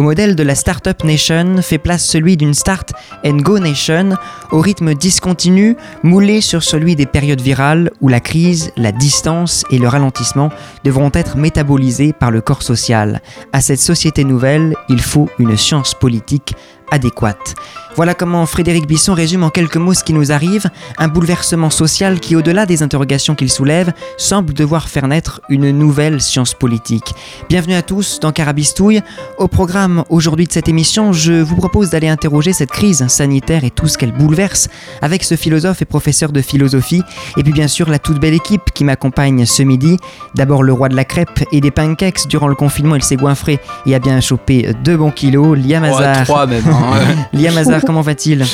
Au modèle de la Startup Nation fait place celui d'une Start and Go Nation au rythme discontinu, moulé sur celui des périodes virales où la crise, la distance et le ralentissement devront être métabolisés par le corps social. À cette société nouvelle, il faut une science politique adéquate. Voilà comment Frédéric Bisson résume en quelques mots ce qui nous arrive, un bouleversement social qui, au-delà des interrogations qu'il soulève, semble devoir faire naître une nouvelle science politique. Bienvenue à tous dans Carabistouille. Au programme aujourd'hui de cette émission, je vous propose d'aller interroger cette crise sanitaire et tout ce qu'elle bouleverse avec ce philosophe et professeur de philosophie, et puis bien sûr la toute belle équipe qui m'accompagne ce midi. D'abord le roi de la crêpe et des pancakes. Durant le confinement, il s'est goinfré et a bien chopé deux bons kilos. Liam trois même. Liam Hazard comment va-t-il?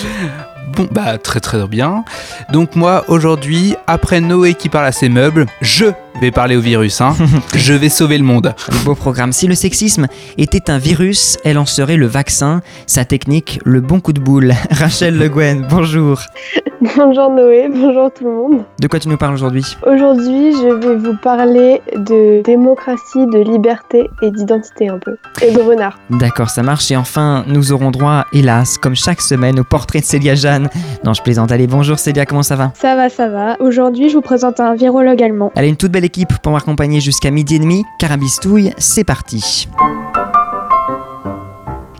Bon, bah très très bien. Donc moi aujourd'hui, après Noé qui parle à ses meubles, je vais parler au virus. Hein. je vais sauver le monde. beau programme. Si le sexisme était un virus, elle en serait le vaccin. Sa technique, le bon coup de boule. Rachel Le Guen, bonjour. Bonjour Noé, bonjour tout le monde. De quoi tu nous parles aujourd'hui? Aujourd'hui, je vais vous parler de démocratie, de liberté et d'identité un peu. Et de renard. D'accord, ça marche. Et enfin, nous aurons droit, hélas, comme chaque semaine, au portrait de Célia Jeanne. Non, je plaisante. Allez, bonjour Célia, comment ça va? Ça va, ça va. Aujourd'hui, je vous présente un virologue allemand. Elle est une toute belle équipe pour m'accompagner jusqu'à midi et demi. Carabistouille, c'est parti.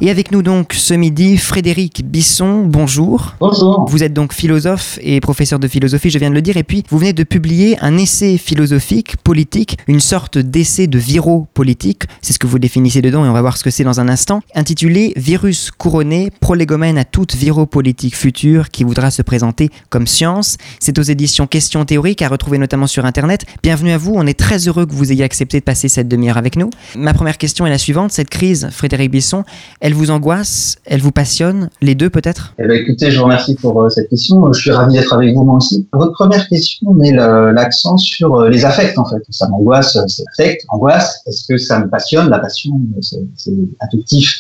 Et avec nous donc ce midi, Frédéric Bisson, bonjour. Bonjour. Vous êtes donc philosophe et professeur de philosophie, je viens de le dire, et puis vous venez de publier un essai philosophique, politique, une sorte d'essai de viro politique, c'est ce que vous définissez dedans et on va voir ce que c'est dans un instant, intitulé Virus couronné, prolégomène à toute viro-politique future qui voudra se présenter comme science. C'est aux éditions Questions théoriques à retrouver notamment sur Internet. Bienvenue à vous, on est très heureux que vous ayez accepté de passer cette demi-heure avec nous. Ma première question est la suivante, cette crise, Frédéric Bisson, elle vous angoisse Elle vous passionne Les deux peut-être? Eh ben, Écoutez, je vous remercie pour euh, cette question. Je suis ravi d'être avec vous moi aussi. Votre première question met l'accent sur euh, les affects en fait. Ça m'angoisse, euh, c'est affect, angoisse. Est-ce que ça me passionne? La passion, c'est affectif.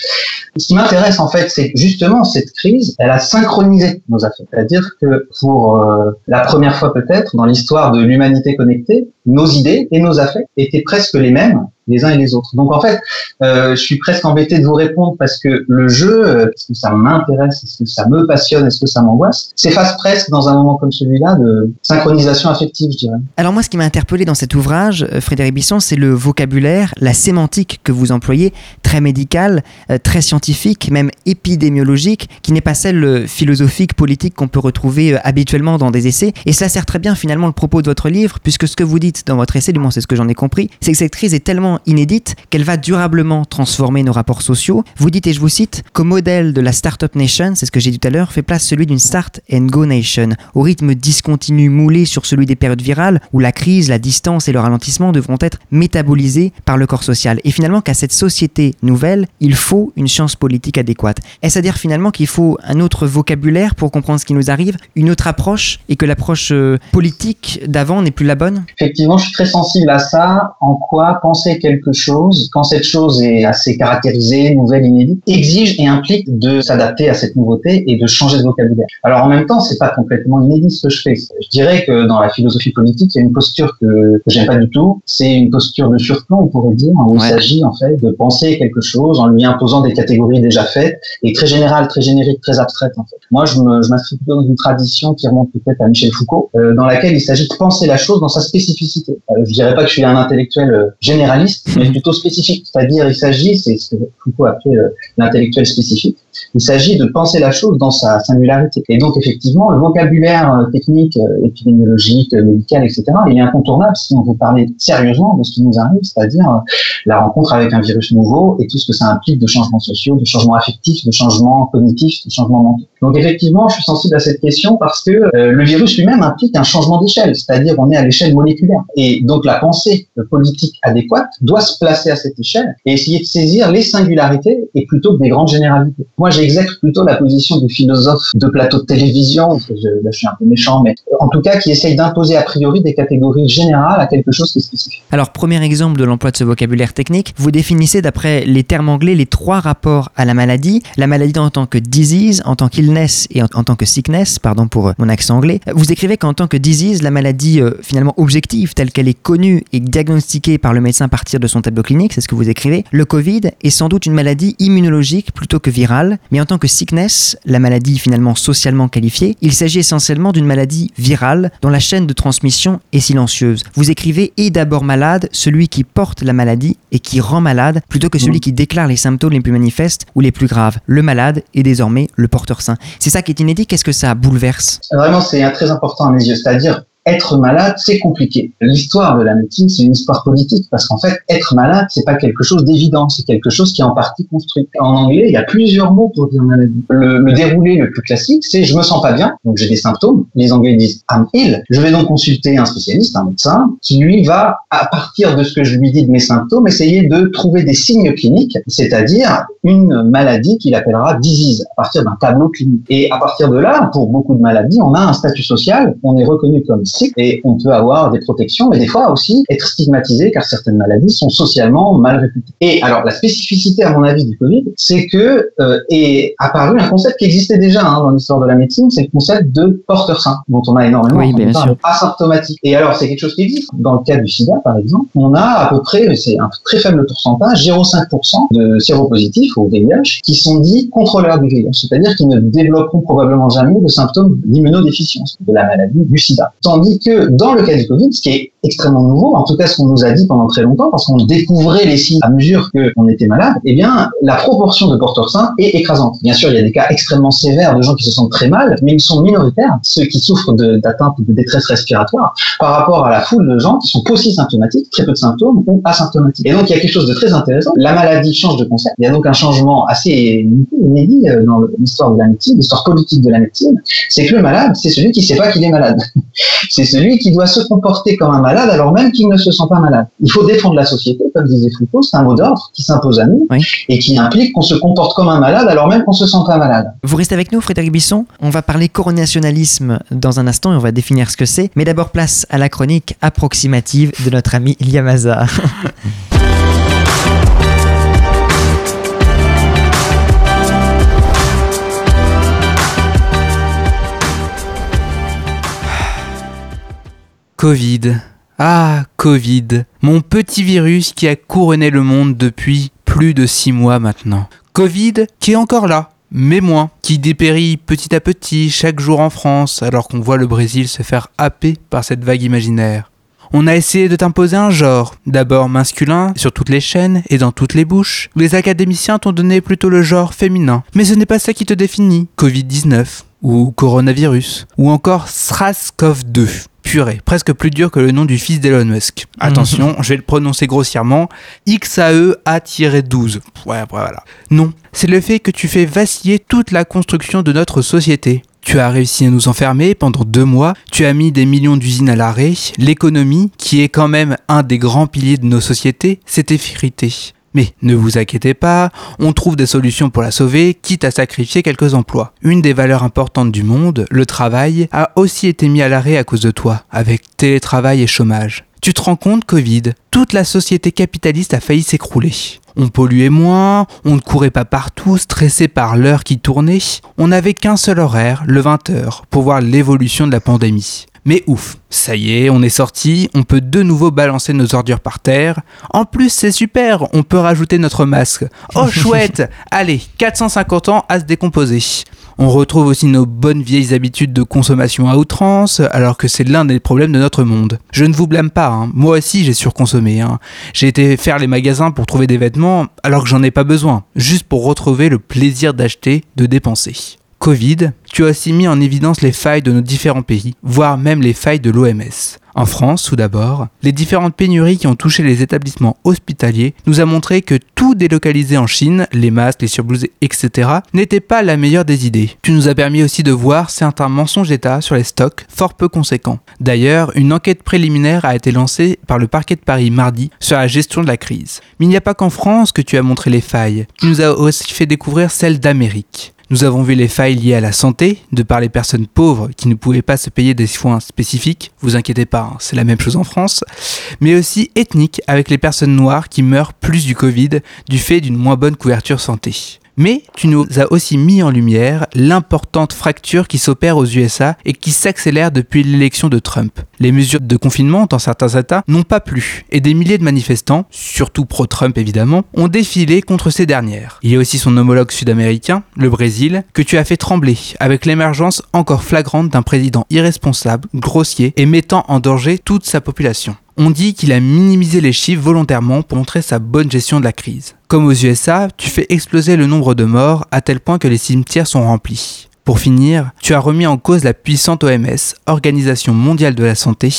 Ce qui m'intéresse en fait, c'est justement cette crise, elle a synchronisé nos affects. C'est-à-dire que pour la première fois peut-être dans l'histoire de l'humanité connectée, nos idées et nos affects étaient presque les mêmes les uns et les autres. Donc en fait, euh, je suis presque embêté de vous répondre parce que le jeu, euh, est-ce que ça m'intéresse, est-ce que ça me passionne, est-ce que ça m'angoisse, s'efface presque dans un moment comme celui-là de synchronisation affective, je dirais. Alors moi, ce qui m'a interpellé dans cet ouvrage, euh, Frédéric Bisson, c'est le vocabulaire, la sémantique que vous employez, très médicale, très scientifique, même épidémiologique, qui n'est pas celle philosophique, politique qu'on peut retrouver habituellement dans des essais. Et cela sert très bien finalement le propos de votre livre, puisque ce que vous dites dans votre essai, du moins c'est ce que j'en ai compris, c'est que cette crise est tellement inédite qu'elle va durablement transformer nos rapports sociaux. Vous dites, et je vous cite, qu'au modèle de la Startup Nation, c'est ce que j'ai dit tout à l'heure, fait place celui d'une Start and Go Nation, au rythme discontinu moulé sur celui des périodes virales où la crise, la distance et le ralentissement devront être métabolisés par le corps social. Et finalement qu'à cette société nouvelle, il faut une science politique adéquate. Est-ce à dire finalement qu'il faut un autre vocabulaire pour comprendre ce qui nous arrive, une autre approche, et que l'approche euh, politique d'avant n'est plus la bonne? Effectivement, je suis très sensible à ça. En quoi penser quelque chose, quand cette chose est assez caractérisée, nouvelle, inédite, exige et implique de s'adapter à cette nouveauté et de changer de vocabulaire. Alors en même temps, c'est pas complètement inédit ce que je fais. Je dirais que dans la philosophie politique, il y a une posture que, que j'aime pas du tout. C'est une posture de surplomb, on pourrait dire, où il s'agit en fait de penser quelque chose en lui imposant des catégories déjà faites et très générales, très génériques, très abstraites en fait. Moi, je m'inscris plutôt dans une tradition qui remonte peut-être à Michel Foucault, euh, dans laquelle il s'agit de penser la chose dans sa spécificité. Euh, je dirais pas que je suis un intellectuel euh, généraliste mais plutôt spécifique. C'est-à-dire, il s'agit, c'est ce que Foucault appelait euh, l'intellectuel spécifique, il s'agit de penser la chose dans sa singularité. Et donc, effectivement, le vocabulaire euh, technique, euh, épidémiologique, médical, etc., il est incontournable si on veut parler sérieusement de ce qui nous arrive, c'est-à-dire la rencontre avec un virus nouveau et tout ce que ça implique de changements sociaux, de changements affectifs, de changements cognitifs, de changements mentaux. Donc effectivement, je suis sensible à cette question parce que euh, le virus lui-même implique un changement d'échelle, c'est-à-dire on est à l'échelle moléculaire. Et donc la pensée politique adéquate doit se placer à cette échelle et essayer de saisir les singularités et plutôt que des grandes généralités. Moi, j'exècre plutôt la position du philosophe de plateau de télévision, je, je suis un peu méchant, mais en tout cas qui essaye d'imposer a priori des catégories générales à quelque chose qui est spécifique. Alors, premier exemple de l'emploi de ce vocabulaire technique, vous définissez d'après les termes anglais les trois rapports à la maladie. La maladie en tant que disease, en tant qu'illness et en, en, tant que sickness, pardon pour euh, mon accent anglais. Vous écrivez qu'en tant que disease, la maladie euh, finalement objective, telle qu'elle est connue et diagnostiquée par le médecin à partir de son tableau clinique, c'est ce que vous écrivez, le Covid est sans doute une maladie immunologique plutôt que virale, mais en tant que sickness, la maladie finalement socialement qualifiée, il s'agit essentiellement d'une maladie virale dont la chaîne de transmission est silencieuse. Vous écrivez est d'abord malade celui qui porte la maladie et qui rend malade plutôt que celui qui déclare les symptômes les plus manifestes ou les plus graves. Le malade est désormais le porteur sain. C'est ça qui est inédit, qu'est-ce que ça bouleverse? Vraiment, c'est très important à mes yeux, c'est-à-dire être malade, c'est compliqué. L'histoire de la médecine, c'est une histoire politique parce qu'en fait, être malade, c'est pas quelque chose d'évident, c'est quelque chose qui est en partie construit. En anglais, il y a plusieurs mots pour dire maladie. Le, déroulé le plus classique, c'est je me sens pas bien, donc j'ai des symptômes. Les Anglais disent I'm ill. Je vais donc consulter un spécialiste, un médecin, qui lui va, à partir de ce que je lui dis de mes symptômes, essayer de trouver des signes cliniques, c'est-à-dire une maladie qu'il appellera disease, à partir d'un tableau clinique. Et à partir de là, pour beaucoup de maladies, on a un statut social, on est reconnu comme et on peut avoir des protections, mais des fois aussi être stigmatisé car certaines maladies sont socialement mal réputées. Et alors la spécificité, à mon avis, du Covid, c'est que euh, est apparu un concept qui existait déjà hein, dans l'histoire de la médecine, c'est le concept de porteur sain, dont on a énormément oui, bien sûr. asymptomatique. Et alors c'est quelque chose qui existe. Dans le cas du SIDA, par exemple, on a à peu près, c'est un très faible pourcentage, 0,5% de séropositifs au VIH qui sont dits contrôleurs du VIH, c'est-à-dire qu'ils ne développeront probablement jamais de symptômes d'immunodéficience de la maladie du SIDA. Tandis que dans le cas du Covid, ce qui est extrêmement nouveau, en tout cas ce qu'on nous a dit pendant très longtemps, parce qu'on découvrait les signes à mesure qu'on était malade, eh bien la proportion de porteurs sains est écrasante. Bien sûr, il y a des cas extrêmement sévères de gens qui se sentent très mal, mais ils sont minoritaires, ceux qui souffrent d'atteinte de, de, détresse respiratoire, par rapport à la foule de gens qui sont symptomatiques, très peu de symptômes ou asymptomatiques. Et donc il y a quelque chose de très intéressant. La maladie change de concept. Il y a donc un changement assez inédit euh, dans l'histoire de la médecine, l'histoire politique de la médecine, c'est que le malade, c'est celui qui ne sait pas qu'il est malade. c'est celui qui doit se comporter comme un malade alors même qu'il ne se sent pas malade. Il faut défendre la société, comme disait Foucault, c'est un mot d'ordre qui s'impose à nous oui. et qui implique qu'on se comporte comme un malade alors même qu'on se sent pas malade. Vous restez avec nous, Frédéric Bisson. On va parler coronationalisme dans un instant et on va définir ce que c'est. Mais d'abord, place à la chronique approximative de notre ami Liamaza. Covid. Ah, Covid. Mon petit virus qui a couronné le monde depuis plus de six mois maintenant. Covid qui est encore là, mais moins, qui dépérit petit à petit chaque jour en France alors qu'on voit le Brésil se faire happer par cette vague imaginaire. On a essayé de t'imposer un genre, d'abord masculin sur toutes les chaînes et dans toutes les bouches. Les académiciens t'ont donné plutôt le genre féminin, mais ce n'est pas ça qui te définit. Covid-19 ou coronavirus ou encore SRAS-CoV-2 purée, presque plus dur que le nom du fils d'Elon Musk. Attention, je vais le prononcer grossièrement, XAEA-12. Ouais, voilà. Non, c'est le fait que tu fais vaciller toute la construction de notre société. Tu as réussi à nous enfermer pendant deux mois, tu as mis des millions d'usines à l'arrêt, l'économie, qui est quand même un des grands piliers de nos sociétés, s'est effritée. Mais ne vous inquiétez pas, on trouve des solutions pour la sauver, quitte à sacrifier quelques emplois. Une des valeurs importantes du monde, le travail, a aussi été mis à l'arrêt à cause de toi, avec télétravail et chômage. Tu te rends compte, Covid Toute la société capitaliste a failli s'écrouler. On polluait moins, on ne courait pas partout, stressé par l'heure qui tournait. On n'avait qu'un seul horaire, le 20h, pour voir l'évolution de la pandémie. Mais ouf, ça y est, on est sorti, on peut de nouveau balancer nos ordures par terre. En plus, c'est super, on peut rajouter notre masque. Oh chouette Allez, 450 ans à se décomposer. On retrouve aussi nos bonnes vieilles habitudes de consommation à outrance, alors que c'est l'un des problèmes de notre monde. Je ne vous blâme pas, hein. moi aussi j'ai surconsommé. Hein. J'ai été faire les magasins pour trouver des vêtements, alors que j'en ai pas besoin, juste pour retrouver le plaisir d'acheter, de dépenser. Covid, tu as aussi mis en évidence les failles de nos différents pays, voire même les failles de l'OMS. En France, tout d'abord, les différentes pénuries qui ont touché les établissements hospitaliers nous a montré que tout délocalisé en Chine, les masques, les surblouses, etc., n'était pas la meilleure des idées. Tu nous as permis aussi de voir certains mensonges d'État sur les stocks fort peu conséquents. D'ailleurs, une enquête préliminaire a été lancée par le parquet de Paris mardi sur la gestion de la crise. Mais il n'y a pas qu'en France que tu as montré les failles, tu nous as aussi fait découvrir celles d'Amérique. Nous avons vu les failles liées à la santé, de par les personnes pauvres qui ne pouvaient pas se payer des soins spécifiques, vous inquiétez pas, hein, c'est la même chose en France, mais aussi ethniques avec les personnes noires qui meurent plus du Covid du fait d'une moins bonne couverture santé. Mais tu nous as aussi mis en lumière l'importante fracture qui s'opère aux USA et qui s'accélère depuis l'élection de Trump. Les mesures de confinement dans certains États n'ont pas plu et des milliers de manifestants, surtout pro-Trump évidemment, ont défilé contre ces dernières. Il y a aussi son homologue sud-américain, le Brésil, que tu as fait trembler avec l'émergence encore flagrante d'un président irresponsable, grossier et mettant en danger toute sa population. On dit qu'il a minimisé les chiffres volontairement pour montrer sa bonne gestion de la crise. Comme aux USA, tu fais exploser le nombre de morts à tel point que les cimetières sont remplis. Pour finir, tu as remis en cause la puissante OMS, Organisation mondiale de la santé,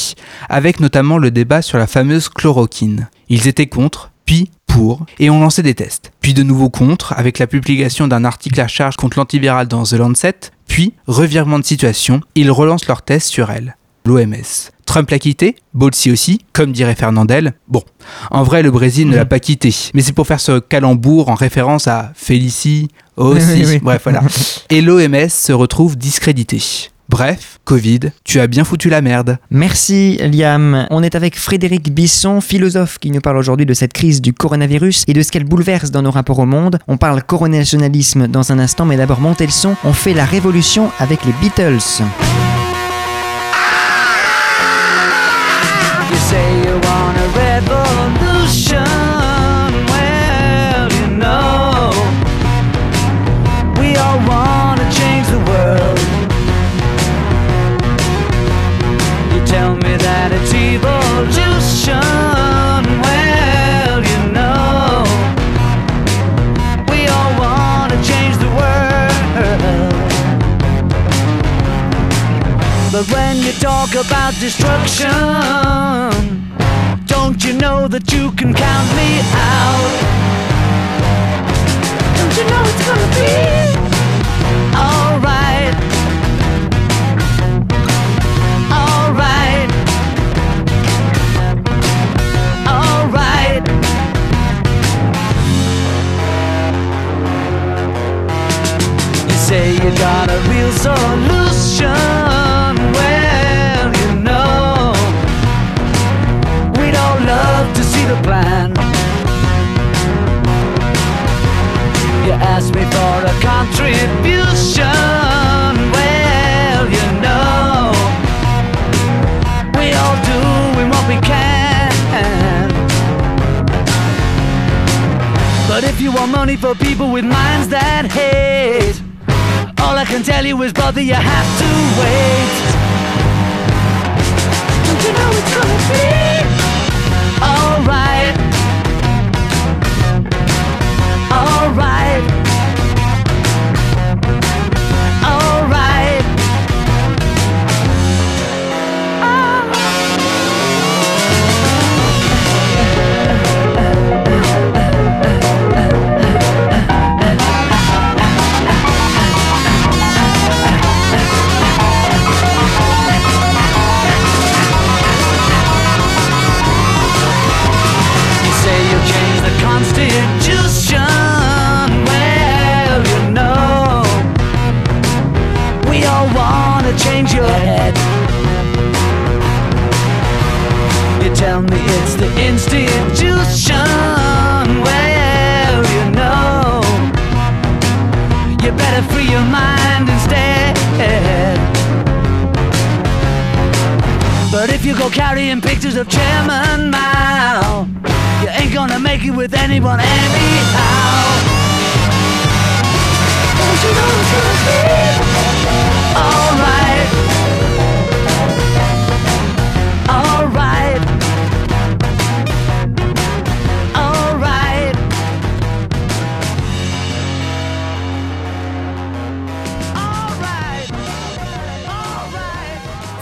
avec notamment le débat sur la fameuse chloroquine. Ils étaient contre, puis pour, et ont lancé des tests. Puis de nouveau contre, avec la publication d'un article à charge contre l'antiviral dans The Lancet, puis revirement de situation, ils relancent leurs tests sur elle l'OMS. Trump l'a quitté, Bolsi aussi, comme dirait Fernandel. Bon, en vrai, le Brésil ne l'a pas quitté, mais c'est pour faire ce calembour en référence à Félicie aussi. Oui, oui. Bref, voilà. Et l'OMS se retrouve discrédité. Bref, Covid, tu as bien foutu la merde. Merci Liam. On est avec Frédéric Bisson, philosophe, qui nous parle aujourd'hui de cette crise du coronavirus et de ce qu'elle bouleverse dans nos rapports au monde. On parle coronationalisme dans un instant, mais d'abord montez le son. On fait la révolution avec les Beatles. About destruction, don't you know that you can count me out? Don't you know it's gonna be alright? Alright. Alright. You say you got a real solution. For people with minds that hate, all I can tell you is, brother, you have to wait. Pictures of Chairman Mao, you ain't gonna make it with anyone anyhow.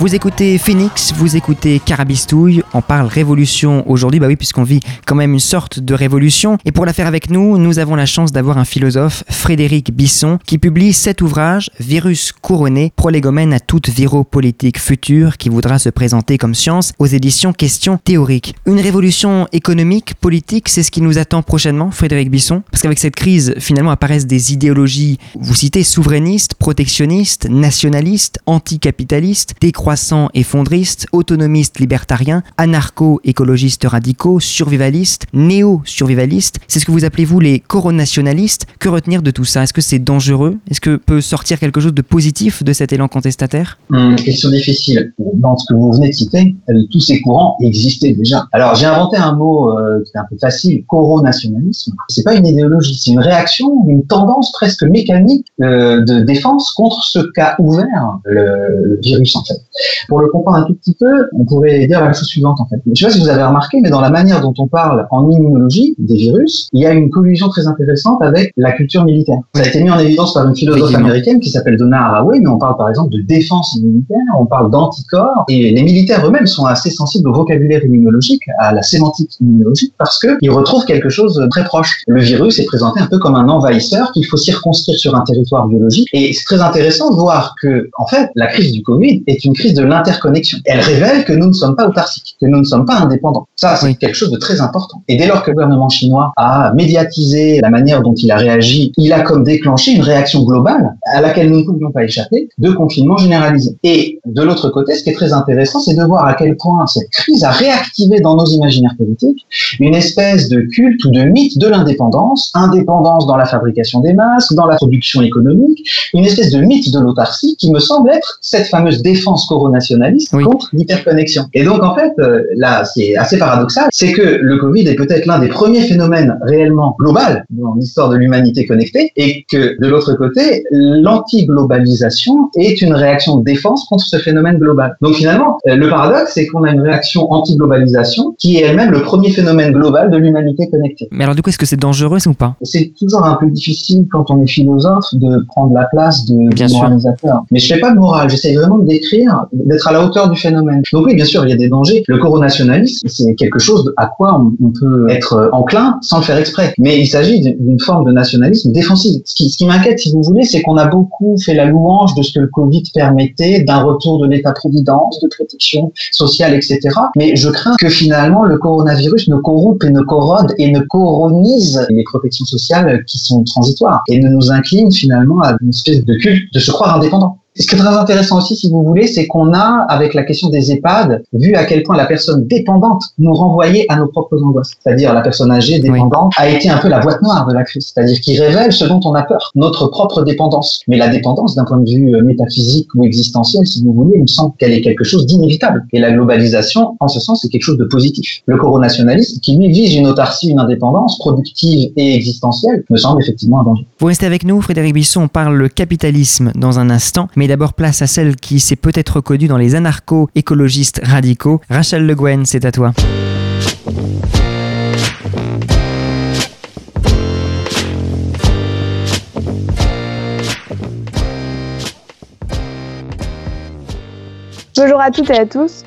Vous écoutez Phoenix, vous écoutez Carabistouille, on parle révolution aujourd'hui, bah oui, puisqu'on vit quand même une sorte de révolution. Et pour la faire avec nous, nous avons la chance d'avoir un philosophe, Frédéric Bisson, qui publie cet ouvrage, Virus couronné, prolégomène à toute viropolitique future qui voudra se présenter comme science aux éditions Questions théoriques. Une révolution économique, politique, c'est ce qui nous attend prochainement, Frédéric Bisson, parce qu'avec cette crise, finalement apparaissent des idéologies, vous citez, souverainistes, protectionnistes, nationalistes, anticapitalistes, décroissants effondristes, autonomistes libertariens, anarcho-écologistes radicaux, survivalistes, néo-survivalistes. C'est ce que vous appelez vous les coronationalistes. Que retenir de tout ça? Est-ce que c'est dangereux? Est-ce que peut sortir quelque chose de positif de cet élan contestataire? Hum, question difficile. Dans ce que vous venez de citer, euh, tous ces courants existaient déjà. Alors j'ai inventé un mot euh, qui est un peu facile, coronationalisme. C'est pas une idéologie, c'est une réaction, une tendance presque mécanique euh, de défense contre ce qu'a ouvert le virus en fait. Pour le comprendre un tout petit peu, on pourrait dire la chose suivante en fait. Je sais pas si vous avez remarqué, mais dans la manière dont on parle en immunologie des virus, il y a une collusion très intéressante avec la culture militaire. Ça a été mis en évidence par une philosophe Effectivement. américaine qui s'appelle Donna Haraway, mais on parle par exemple de défense immunitaire, on parle d'anticorps, et les militaires eux-mêmes sont assez sensibles au vocabulaire immunologique, à la sémantique immunologique, parce qu'ils retrouvent quelque chose de très proche. Le virus est présenté un peu comme un envahisseur qu'il faut circonscrire sur un territoire biologique, et c'est très intéressant de voir que, en fait, la crise du Covid est une crise de l'interconnexion. Elle révèle que nous ne sommes pas autarciques, que nous ne sommes pas indépendants. Ça, c'est Oui. quelque chose de très important. Et dès lors que le gouvernement chinois a médiatisé la manière dont il a réagi, il a comme déclenché une réaction globale à laquelle nous ne pouvions pas échapper de confinement généralisé. Et de l'autre côté, ce qui est très intéressant, c'est de voir à quel point cette crise a réactivé dans nos imaginaires politiques une espèce de culte ou de mythe de l'indépendance, indépendance dans la fabrication des masques, dans la production économique, une espèce de mythe de l'autarcie qui me semble être cette fameuse défense coronationaliste Oui. contre l'hyperconnexion. Et donc en fait, euh, là, ce qui est assez paradoxal, c'est que le Covid est peut-être l'un des premiers phénomènes réellement global dans l'histoire de l'humanité connectée, et que de l'autre côté, l'anti-globalisation est une réaction de défense contre ce phénomène global. Donc finalement, euh, le paradoxe, c'est qu'on a une réaction anti-globalisation qui est elle-même le premier phénomène global de l'humanité connectée. Mais alors du coup, est-ce que c'est dangereux ou pas? C'est toujours un peu difficile quand on est philosophe de prendre la place de Bien du sûr. moralisateur. Mais je fais pas de morale, j'essaie vraiment de décrire, d'être à la hauteur du phénomène. Donc oui, bien sûr, il y a des dangers. Le coronationalisme, c'est quelque chose à quoi on, peut être euh, enclin sans le faire exprès. Mais il s'agit d'une forme de nationalisme défensif. Ce qui, ce qui m'inquiète, si vous voulez, c'est qu'on a beaucoup fait la louange de ce que le Covid permettait, d'un retour de l'État-providence, de protection sociale, etc. Mais je crains que finalement le coronavirus ne corrompe et ne corrode et ne coronise les protections sociales qui sont transitoires et ne nous incline finalement à une espèce de culte de se croire indépendant. Ce qui est très intéressant aussi, si vous voulez, c'est qu'on a, avec la question des EHPAD, vu à quel point la personne dépendante nous renvoyait à nos propres angoisses. C'est-à-dire la personne âgée dépendante a été un peu la boîte noire de la crise, c'est-à-dire qui révèle ce dont on a peur, notre propre dépendance. Mais la dépendance, d'un point de vue euh, métaphysique ou existentiel, si vous voulez, il me semble qu'elle est quelque chose d'inévitable. Et la globalisation, en ce sens, c'est quelque chose de positif. Le coronationalisme, qui lui vise une autarcie, une indépendance productive et existentielle, me semble effectivement un danger. Vous restez avec nous, Frédéric Bisson, on parle le capitalisme dans un instant, mais d'abord place à celle qui s'est peut-être reconnue dans les anarcho-écologistes radicaux. Rachel Le Guen, c'est à toi. Bonjour à toutes et à tous.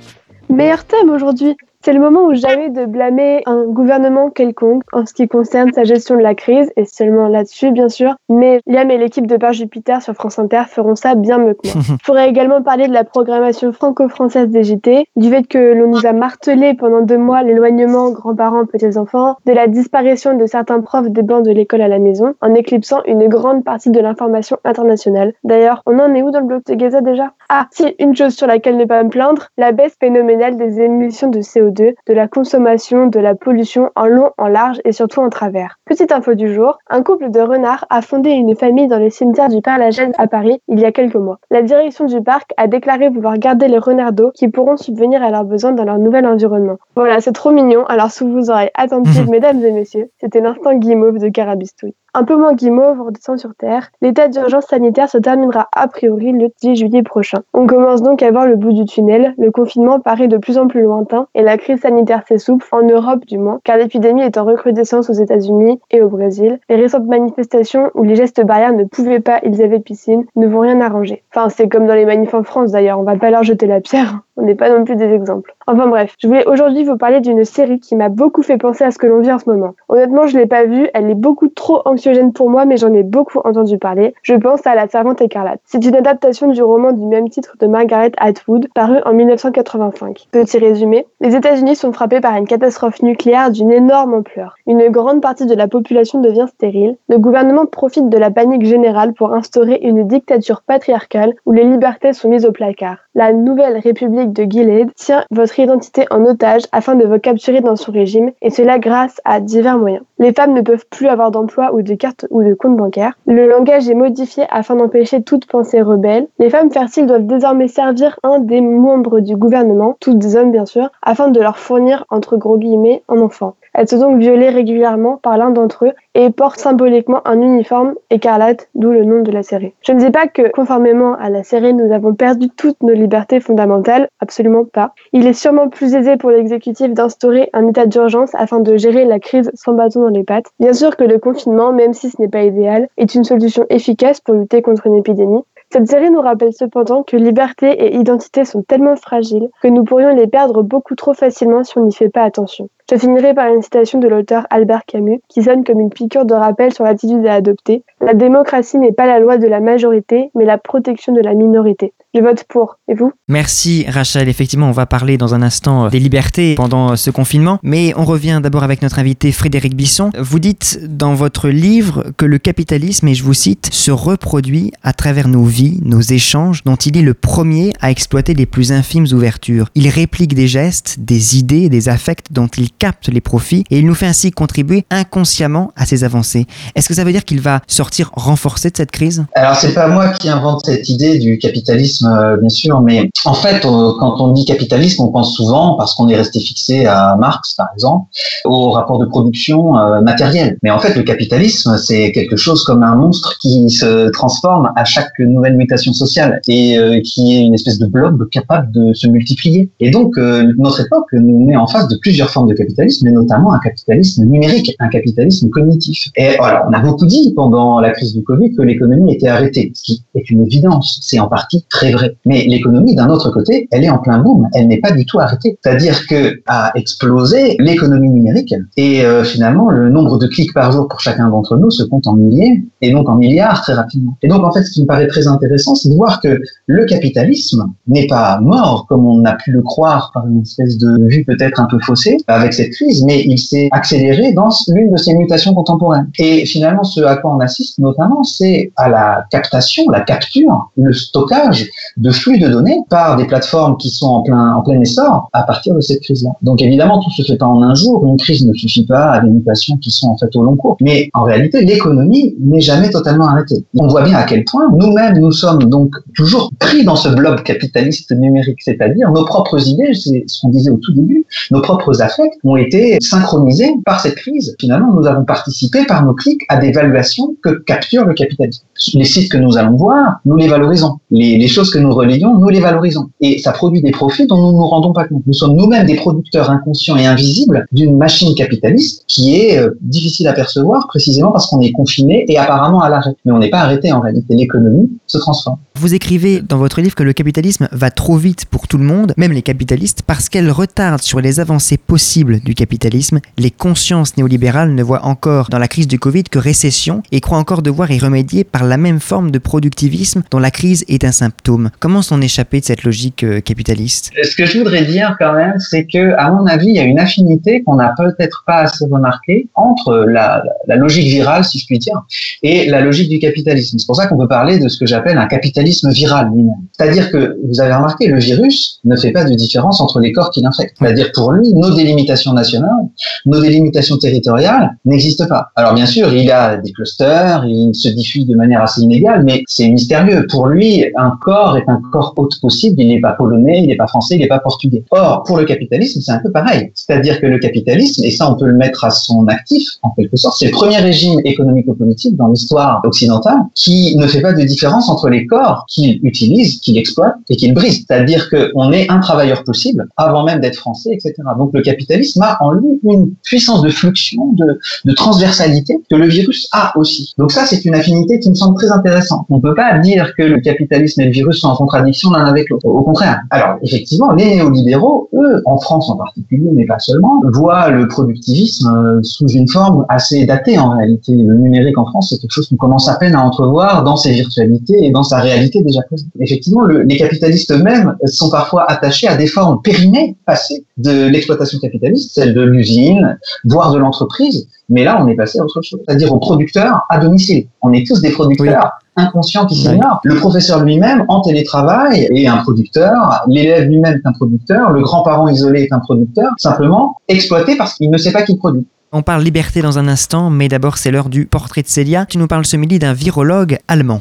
Meilleur thème aujourd'hui. C'est le moment où jamais de blâmer un gouvernement quelconque en ce qui concerne sa gestion de la crise, et seulement là-dessus, bien sûr. Mais Liam et l'équipe de Bar Jupiter sur France Inter feront ça bien mieux que moi. Je pourrais également parler de la programmation franco-française des JT, du fait que l'on nous a martelé pendant deux mois l'éloignement grands-parents, petits-enfants, de la disparition de certains profs des bancs de l'école à la maison, en éclipsant une grande partie de l'information internationale. D'ailleurs, on en est où dans le bloc de Gaza déjà? Ah, si, une chose sur laquelle ne pas me plaindre, la baisse phénoménale des émissions de CO2, de la consommation, de la pollution en long, en large et surtout en travers. Petite info du jour, un couple de renards a fondé une famille dans le cimetière du Père Lachaise à Paris il y a quelques mois. La direction du parc a déclaré vouloir garder les renards d'eau qui pourront subvenir à leurs besoins dans leur nouvel environnement. Voilà, c'est trop mignon, alors sous vos oreilles attentives, mesdames et messieurs, c'était l'instant guimauve de Carabistouille. Un peu moins guimauve, redescend sur Terre. L'état d'urgence sanitaire se terminera a priori le 10 juillet prochain. On commence donc à voir le bout du tunnel, le confinement paraît de plus en plus lointain et la crise sanitaire s'essouffle, en Europe du moins, car l'épidémie est en recrudescence aux États-Unis et au Brésil. Les récentes manifestations où les gestes barrières ne pouvaient pas, ils avaient piscine, ne vont rien arranger. Enfin, c'est comme dans les manifs en France d'ailleurs, on va pas leur jeter la pierre. On n'est pas non plus des exemples. Enfin bref, je voulais aujourd'hui vous parler d'une série qui m'a beaucoup fait penser à ce que l'on vit en ce moment. Honnêtement, je l'ai pas vue, elle est beaucoup trop anxiogène pour moi, mais j'en ai beaucoup entendu parler. Je pense à La Servante écarlate. C'est une adaptation du roman du même titre de Margaret Atwood, paru en 1985. Petit résumé, les États-Unis sont frappés par une catastrophe nucléaire d'une énorme ampleur. Une grande partie de la population devient stérile. Le gouvernement profite de la panique générale pour instaurer une dictature patriarcale où les libertés sont mises au placard. La nouvelle république de Gilead tient votre identité en otage afin de vous capturer dans son régime, et cela grâce à divers moyens. Les femmes ne peuvent plus avoir d'emploi ou de carte ou de compte bancaire. Le langage est modifié afin d'empêcher toute pensée rebelle. Les femmes fertiles doivent désormais servir un des membres du gouvernement, tous des hommes bien sûr, afin de leur fournir, entre gros guillemets, un enfant. Elles sont donc violées régulièrement par l'un d'entre eux et portent symboliquement un uniforme écarlate, d'où le nom de la série. Je ne dis pas que, conformément à la série, nous avons perdu toutes nos libertés fondamentales, absolument pas. Il est sûrement plus aisé pour l'exécutif d'instaurer un état d'urgence afin de gérer la crise sans bâton dans les pattes. Bien sûr que le confinement, même si ce n'est pas idéal, est une solution efficace pour lutter contre une épidémie. Cette série nous rappelle cependant que liberté et identité sont tellement fragiles que nous pourrions les perdre beaucoup trop facilement si on n'y fait pas attention. Je finirai par une citation de l'auteur Albert Camus qui sonne comme une piqûre de rappel sur l'attitude à adopter. La démocratie n'est pas la loi de la majorité, mais la protection de la minorité. Je vote pour. Et vous? Merci Rachel. Effectivement, on va parler dans un instant euh, des libertés pendant euh, ce confinement, mais on revient d'abord avec notre invité Frédéric Bisson. Vous dites dans votre livre que le capitalisme, et je vous cite, se reproduit à travers nos vies, nos échanges, dont il est le premier à exploiter les plus infimes ouvertures. Il réplique des gestes, des idées, des affects dont il capte les profits et il nous fait ainsi contribuer inconsciemment à ces avancées. Est-ce que ça veut dire qu'il va sortir renforcé de cette crise? Alors c'est pas moi qui invente cette idée du capitalisme, euh, bien sûr, mais en fait, quand on dit capitalisme, on pense souvent, parce qu'on est resté fixé à Marx, par exemple, au rapport de production euh, matériel. Mais en fait, le capitalisme, c'est quelque chose comme un monstre qui se transforme à chaque nouvelle mutation sociale et euh, qui est une espèce de blob capable de se multiplier. Et donc, euh, notre époque nous met en face de plusieurs formes de capitalisme, mais notamment un capitalisme numérique, un capitalisme cognitif. Et voilà, on a beaucoup dit pendant la crise du Covid que l'économie était arrêtée, ce qui est une évidence. C'est en partie très vrai. Mais l'économie, d'un autre côté, elle est en plein boom. Elle n'est pas du tout arrêtée. C'est-à-dire que a explosé l'économie numérique et euh, finalement le nombre de clics par jour pour chacun d'entre nous se compte en milliers et donc en milliards très rapidement. Et donc en fait, ce qui me paraît très intéressant, c'est de voir que le capitalisme n'est pas mort comme on a pu le croire par une espèce de vue peut-être un peu faussée avec crise, mais il s'est accéléré dans l'une de ses mutations contemporaines. Et finalement, ce à quoi on assiste notamment, c'est à la captation, la capture, le stockage de flux de données par des plateformes qui sont en plein, en plein essor à partir de cette crise-là. Donc évidemment, tout se fait pas en un jour. Une crise ne suffit pas à des mutations qui sont en fait au long cours. Mais en réalité, l'économie n'est jamais totalement arrêtée. On voit bien à quel point nous-mêmes, nous sommes donc toujours pris dans ce blob capitaliste numérique, c'est-à-dire nos propres idées, c'est ce qu'on disait au tout début, nos propres affects ont été synchronisés par cette crise. Finalement, nous avons participé par nos clics à des valuations que capture le capitalisme. Les sites que nous allons voir, nous les valorisons. Les, choses que nous relayons, nous les valorisons. Et ça produit des profits dont nous ne nous rendons pas compte. Nous sommes nous-mêmes des producteurs inconscients et invisibles d'une machine capitaliste qui est euh, difficile à percevoir précisément parce qu'on est confiné et apparemment à l'arrêt. Mais on n'est pas arrêté en réalité. L'économie se transforme. Vous écrivez dans votre livre que le capitalisme va trop vite pour tout le monde, même les capitalistes, parce qu'elle retarde sur les avancées possibles du capitalisme. Les consciences néolibérales ne voient encore dans la crise du Covid que récession et croient encore devoir y remédier par la même forme de productivisme dont la crise est un symptôme. Comment s'en échapper de cette logique euh, capitaliste? Ce que je voudrais dire quand même, c'est que, à mon avis, il y a une affinité qu'on n'a peut-être pas assez remarquée entre la, la logique virale, si je puis dire, et la logique du capitalisme. C'est pour ça qu'on peut parler de ce que j'appelle un capitalisme viral lui-même. C'est-à-dire que, vous avez remarqué, le virus ne fait pas de différence entre les corps qui l'infectent. C'est-à-dire pour lui, nos délimitations nationales, nos délimitations territoriales n'existent pas. Alors bien sûr, il a des clusters, il se diffuse de manière assez inégale, mais c'est mystérieux. Pour lui, un corps est un corps haute possible, il n'est pas polonais, il n'est pas français, il n'est pas portugais. Or, pour le capitalisme, c'est un peu pareil. C'est-à-dire que le capitalisme, et ça on peut le mettre à son actif, en quelque sorte, c'est le premier régime économico-politique dans l'histoire occidentale qui ne fait pas de différence entre les corps qu'il utilise, qu'il exploite et qu'il brise. C'est-à-dire qu'on est un travailleur possible avant même d'être français, etc. Donc le capitalisme a en lui une puissance de fluxion, de, transversalité que le virus a aussi. Donc ça, c'est une affinité qui me semble très intéressante. On ne peut pas dire que le capitalisme et le virus sont en contradiction l'un avec l'autre. Au contraire. Alors effectivement, les néolibéraux, eux, en France en particulier, mais pas seulement, voient le productivisme euh, sous une forme assez datée en réalité. Le numérique en France, c'est quelque chose qu'on commence à peine à entrevoir dans ses virtualités et dans sa réalité déjà présente. Effectivement, le, les capitalistes eux-mêmes sont parfois attachés à des formes périmées passées de l'exploitation capitaliste, celle de l'usine, voire de l'entreprise. Mais là, on est passé à autre chose, c'est-à-dire aux producteurs à domicile. On est tous des producteurs inconscients qui s'ignorent. Le professeur lui-même, en télétravail, est un producteur. L'élève lui-même est un producteur. Le grand-parent isolé est un producteur. Simplement exploité parce qu'il ne sait pas qu'il produit. On parle liberté dans un instant, mais d'abord c'est l'heure du portrait de Célia. Tu nous parles ce midi d'un virologue allemand.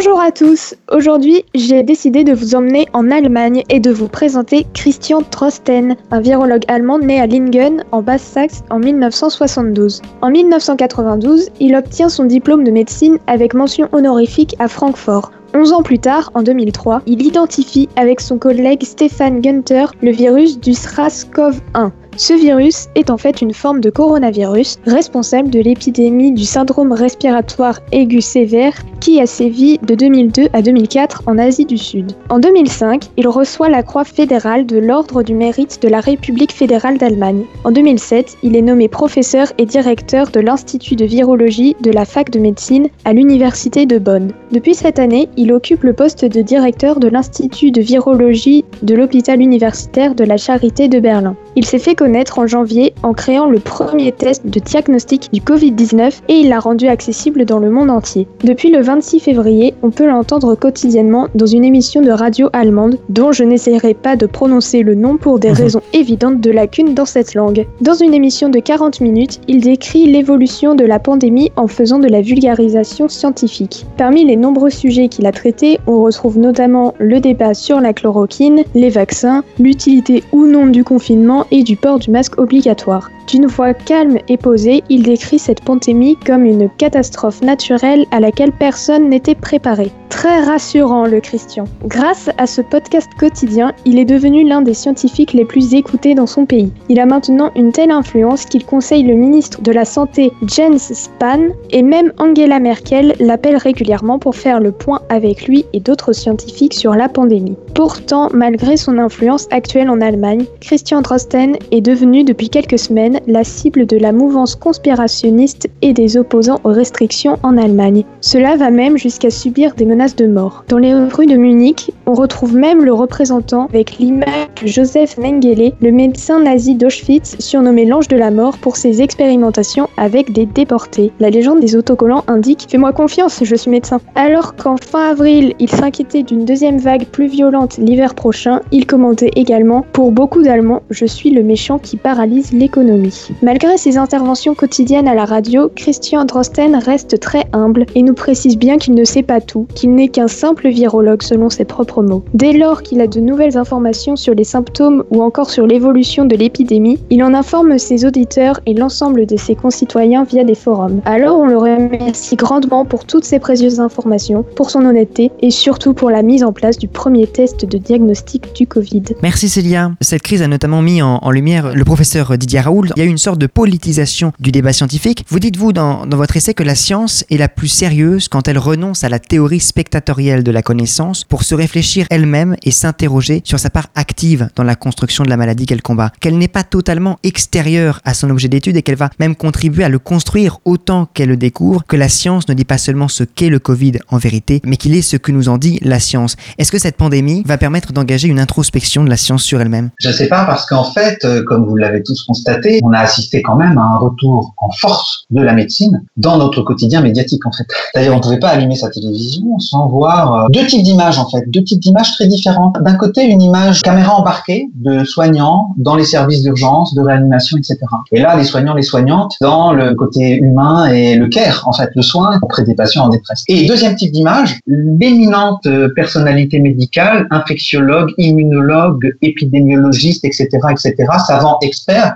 Bonjour à tous. Aujourd'hui, j'ai décidé de vous emmener en Allemagne et de vous présenter Christian Trosten, un virologue allemand né à Lingen, en Basse-Saxe, en 1972. En 1992, il obtient son diplôme de médecine avec mention honorifique à Francfort. 11 ans plus tard, en 2003, il identifie avec son collègue Stéphane Günther le virus du SRAS-CoV-1. Ce virus est en fait une forme de coronavirus responsable de l'épidémie du syndrome respiratoire aigu sévère qui a sévi de 2002 à 2004 en Asie du Sud. En 2005, il reçoit la croix fédérale de l'Ordre du mérite de la République fédérale d'Allemagne. En 2007, il est nommé professeur et directeur de l'Institut de virologie de la fac de médecine à l'Université de Bonn. Depuis cette année, il occupe le poste de directeur de l'Institut de virologie de l'hôpital universitaire de la Charité de Berlin. Il s'est fait connaître en janvier en créant le premier test de diagnostic du Covid-19 et il l'a rendu accessible dans le monde entier. Depuis le 26 février, on peut l'entendre quotidiennement dans une émission de radio allemande dont je n'essaierai pas de prononcer le nom pour des raisons évidentes de lacunes dans cette langue. Dans une émission de 40 minutes, il décrit l'évolution de la pandémie en faisant de la vulgarisation scientifique. Parmi les nombreux sujets qu'il a traités, on retrouve notamment le débat sur la chloroquine, les vaccins, l'utilité ou non du confinement et du port du masque obligatoire. D'une voix calme et posée, il décrit cette pandémie comme une catastrophe naturelle à laquelle personne n'était préparé. Très rassurant le Christian. Grâce à ce podcast quotidien, il est devenu l'un des scientifiques les plus écoutés dans son pays. Il a maintenant une telle influence qu'il conseille le ministre de la Santé Jens Spahn et même Angela Merkel l'appelle régulièrement pour faire le point avec lui et d'autres scientifiques sur la pandémie. Pourtant, malgré son influence actuelle en Allemagne, Christian Drosten est devenu depuis quelques semaines la cible de la mouvance conspirationniste et des opposants aux restrictions en Allemagne. Cela va même jusqu'à subir des menaces de mort. Dans les rues de Munich, on retrouve même le représentant avec l'image de Joseph Mengele, le médecin nazi d'Auschwitz, surnommé l'ange de la mort pour ses expérimentations avec des déportés. La légende des autocollants indique Fais-moi confiance, je suis médecin. Alors qu'en fin avril, il s'inquiétait d'une deuxième vague plus violente l'hiver prochain, il commentait également Pour beaucoup d'Allemands, je suis le méchant qui paralyse l'économie. Malgré ses interventions quotidiennes à la radio, Christian Drosten reste très humble et nous précise bien qu'il ne sait pas tout, qu'il n'est qu'un simple virologue selon ses propres mots. Dès lors qu'il a de nouvelles informations sur les symptômes ou encore sur l'évolution de l'épidémie, il en informe ses auditeurs et l'ensemble de ses concitoyens via des forums. Alors on le remercie grandement pour toutes ces précieuses informations, pour son honnêteté et surtout pour la mise en place du premier test de diagnostic du Covid. Merci Célia. Cette crise a notamment mis en, en lumière le professeur Didier Raoul. Il y a une sorte de politisation du débat scientifique. Vous dites-vous dans, dans votre essai que la science est la plus sérieuse quand elle renonce à la théorie spectatorielle de la connaissance pour se réfléchir elle-même et s'interroger sur sa part active dans la construction de la maladie qu'elle combat. Qu'elle n'est pas totalement extérieure à son objet d'étude et qu'elle va même contribuer à le construire autant qu'elle le découvre, que la science ne dit pas seulement ce qu'est le Covid en vérité, mais qu'il est ce que nous en dit la science. Est-ce que cette pandémie va permettre d'engager une introspection de la science sur elle-même? Je ne sais pas parce qu'en fait, euh, comme vous l'avez tous constaté, on a assisté quand même à un retour en force de la médecine dans notre quotidien médiatique en fait. C'est-à-dire pouvait pas allumer sa télévision sans voir euh, deux types d'images en fait, deux types d'images très différentes. D'un côté une image caméra embarquée de soignants dans les services d'urgence, de réanimation, etc. Et là les soignants, les soignantes dans le côté humain et le care en fait, le soin auprès des patients en détresse. Et deuxième type d'image, l'éminente euh, personnalité médicale, infectiologue, immunologue, épidémiologiste, etc., etc., savant expert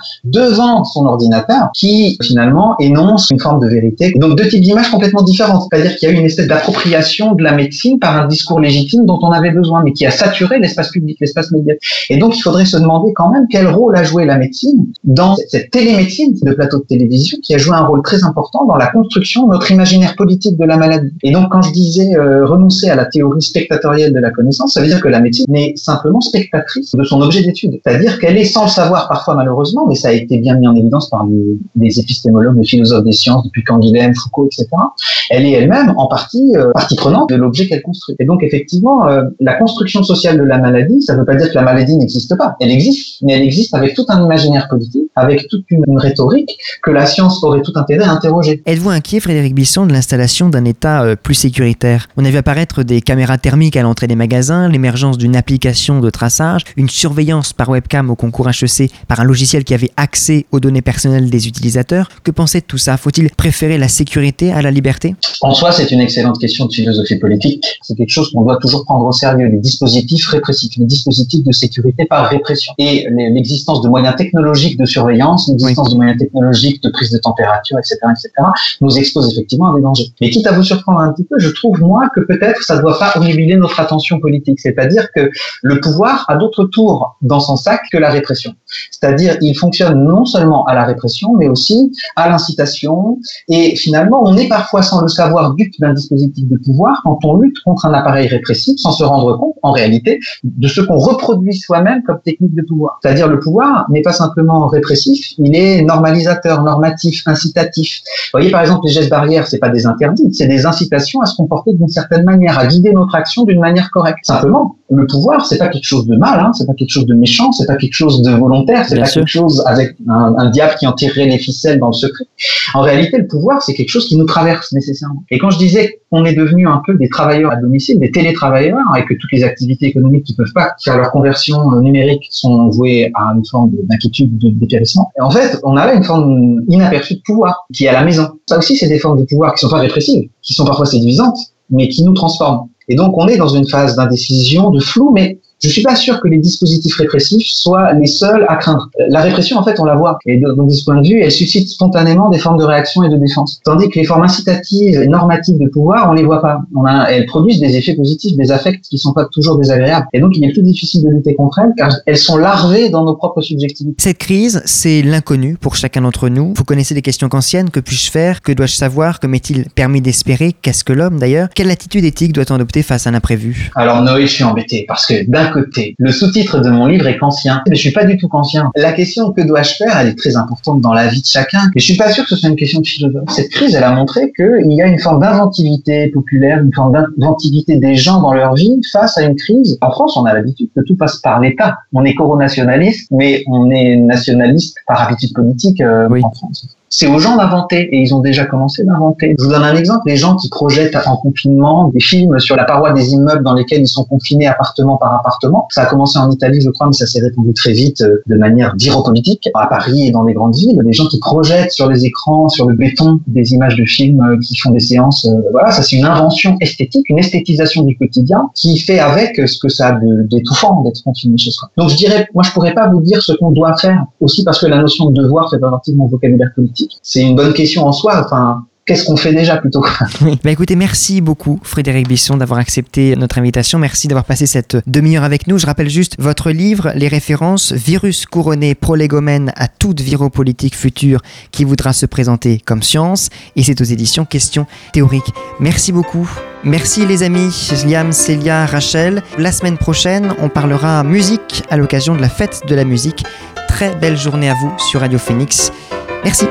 devant son ordinateur qui finalement énonce une forme de vérité. Donc deux types d'images complètement différentes. C'est-à-dire qu'il y a eu une espèce d'appropriation de la médecine par un discours légitime dont on avait besoin, mais qui a saturé l'espace public, l'espace médiatique. Et donc il faudrait se demander quand même quel rôle a joué la médecine dans cette télémédecine de plateau de télévision qui a joué un rôle très important dans la construction de notre imaginaire politique de la maladie. Et donc quand je disais euh, renoncer à la théorie spectatorielle de la connaissance, ça veut dire que la médecine n'est simplement spectatrice de son objet d'étude. C'est-à-dire qu'elle est sans le savoir parfois malheureusement, mais ça a été bien mis en évidence par les, les épistémologues, les philosophes des sciences depuis Canguilhem, Foucault, etc. Elle est elle-même en partie euh, partie prenante de l'objet qu'elle construit. Et donc effectivement, euh, la construction sociale de la maladie, ça ne veut pas dire que la maladie n'existe pas. Elle existe, mais elle existe avec tout un imaginaire politique, avec toute une, une rhétorique que la science aurait tout intérêt à interroger. Êtes-vous inquiet, Frédéric Bisson, de l'installation d'un État euh, plus sécuritaire? On a vu apparaître des caméras thermiques à l'entrée des magasins, l'émergence d'une application de traçage, une surveillance par webcam au concours HEC par un logiciel qui avait accès aux données personnelles des utilisateurs. Que pensez de tout ça? Faut-il préférer la sécurité à la liberté? En soi, c'est une excellente question de philosophie politique. C'est quelque chose qu'on doit toujours prendre au sérieux, les dispositifs répressifs, les dispositifs de sécurité par répression. Et l'existence de moyens technologiques de surveillance, l'existence de moyens technologiques de prise de température, etc., etc., nous expose effectivement à des dangers. Mais quitte à vous surprendre un petit peu, je trouve, moi, que peut-être ça ne doit pas omnibuler notre attention politique. C'est-à-dire que le pouvoir a d'autres tours dans son sac que la répression. C'est-à-dire, il fonctionne non seulement à la répression, mais aussi à l'incitation. Et finalement, on est parfois, sans le savoir, dupe d'un dispositif de pouvoir quand on lutte contre un appareil répressif sans se rendre compte, en réalité, de ce qu'on reproduit soi-même comme technique de pouvoir. C'est-à-dire, le pouvoir n'est pas simplement répressif, il est normalisateur, normatif, incitatif. Vous voyez, par exemple, les gestes barrières, c'est pas des interdits, c'est des incitations à se comporter d'une certaine manière, à guider notre action d'une manière correcte. Simplement, le pouvoir, c'est pas quelque chose de mal, hein, c'est pas quelque chose de méchant, c'est pas quelque chose de volontaire, c'est pas sûr. quelque chose avec un, diable qui en tirerait les ficelles dans le secret. En réalité, le pouvoir, c'est quelque chose qui nous traverse nécessairement. Et quand je disais qu'on est devenu un peu des travailleurs à domicile, des télétravailleurs, et que toutes les activités économiques qui peuvent pas faire leur conversion euh, numérique sont vouées à une forme de- d'inquiétude, de dépérissement. En fait, on a là une forme inaperçue de pouvoir qui est à la maison. Ça aussi, c'est des formes de pouvoir qui sont pas répressives, qui sont parfois séduisantes, mais qui nous transforment. Et donc, on est dans une phase d'indécision, de flou, mais je suis pas sûr que les dispositifs répressifs soient les seuls à craindre. La répression, en fait, on la voit. Et de- donc, de ce point de vue, elle suscite spontanément des formes de réaction et de défense. Tandis que les formes incitatives et normatives de pouvoir, on les voit pas. On a, elles produisent des effets positifs, des affects qui sont pas toujours désagréables. Et donc, il est plus difficile de lutter contre elles car elles sont larvées dans nos propres subjectivités. Cette crise, c'est l'inconnu pour chacun d'entre nous. Vous connaissez des questions kantiennes. Que puis-je faire? Que dois-je savoir? Que m'est-il permis d'espérer? Qu'est-ce que l'homme d'ailleurs? Quelle attitude éthique doit-on adopter face à un imprévu? Alors Noé, je suis embêté parce que d'un côté, le sous-titre de mon livre est kantien, mais je suis pas du tout kantien. La question que dois-je faire, elle est très importante dans la vie de chacun, mais je suis pas sûr que ce soit une question de philosophe. Cette crise, elle a montré qu'il y a une forme d'inventivité populaire, une forme d'inventivité des gens dans leur vie face à une crise. En France, on a l'habitude que tout passe par l'État. On est coronationaliste, mais on est nationaliste par habitude politique euh, Oui. en France. C'est aux gens d'inventer et ils ont déjà commencé d'inventer. Je vous donne un exemple, les gens qui projettent en confinement des films sur la paroi des immeubles dans lesquels ils sont confinés appartement par appartement. Ça a commencé en Italie, je crois, mais ça s'est répandu très vite euh, de manière gyropolitique à Paris et dans les grandes villes. Des gens qui projettent sur les écrans, sur le béton, des images de films euh, qui font des séances. euh, Voilà, ça c'est une invention esthétique, une esthétisation du quotidien qui fait avec ce que ça a d'étouffant d'être confiné chez soi. Donc je dirais, moi je pourrais pas vous dire ce qu'on doit faire aussi parce que la notion de devoir fait pas partie de mon vocabulaire C'est une bonne question en soi. Enfin, qu'est-ce qu'on fait déjà plutôt Oui. Bah écoutez, merci beaucoup Frédéric Bisson d'avoir accepté notre invitation. Merci d'avoir passé cette demi-heure avec nous. Je rappelle juste votre livre, les références Virus couronné prolégomène à toute viropolitique future qui voudra se présenter comme science. Et c'est aux éditions Questions théoriques. Merci beaucoup. Merci les amis, Liam, Célia, Rachel. La semaine prochaine, on parlera musique à l'occasion de la fête de la musique. Très belle journée à vous sur Radio Phoenix. Merci.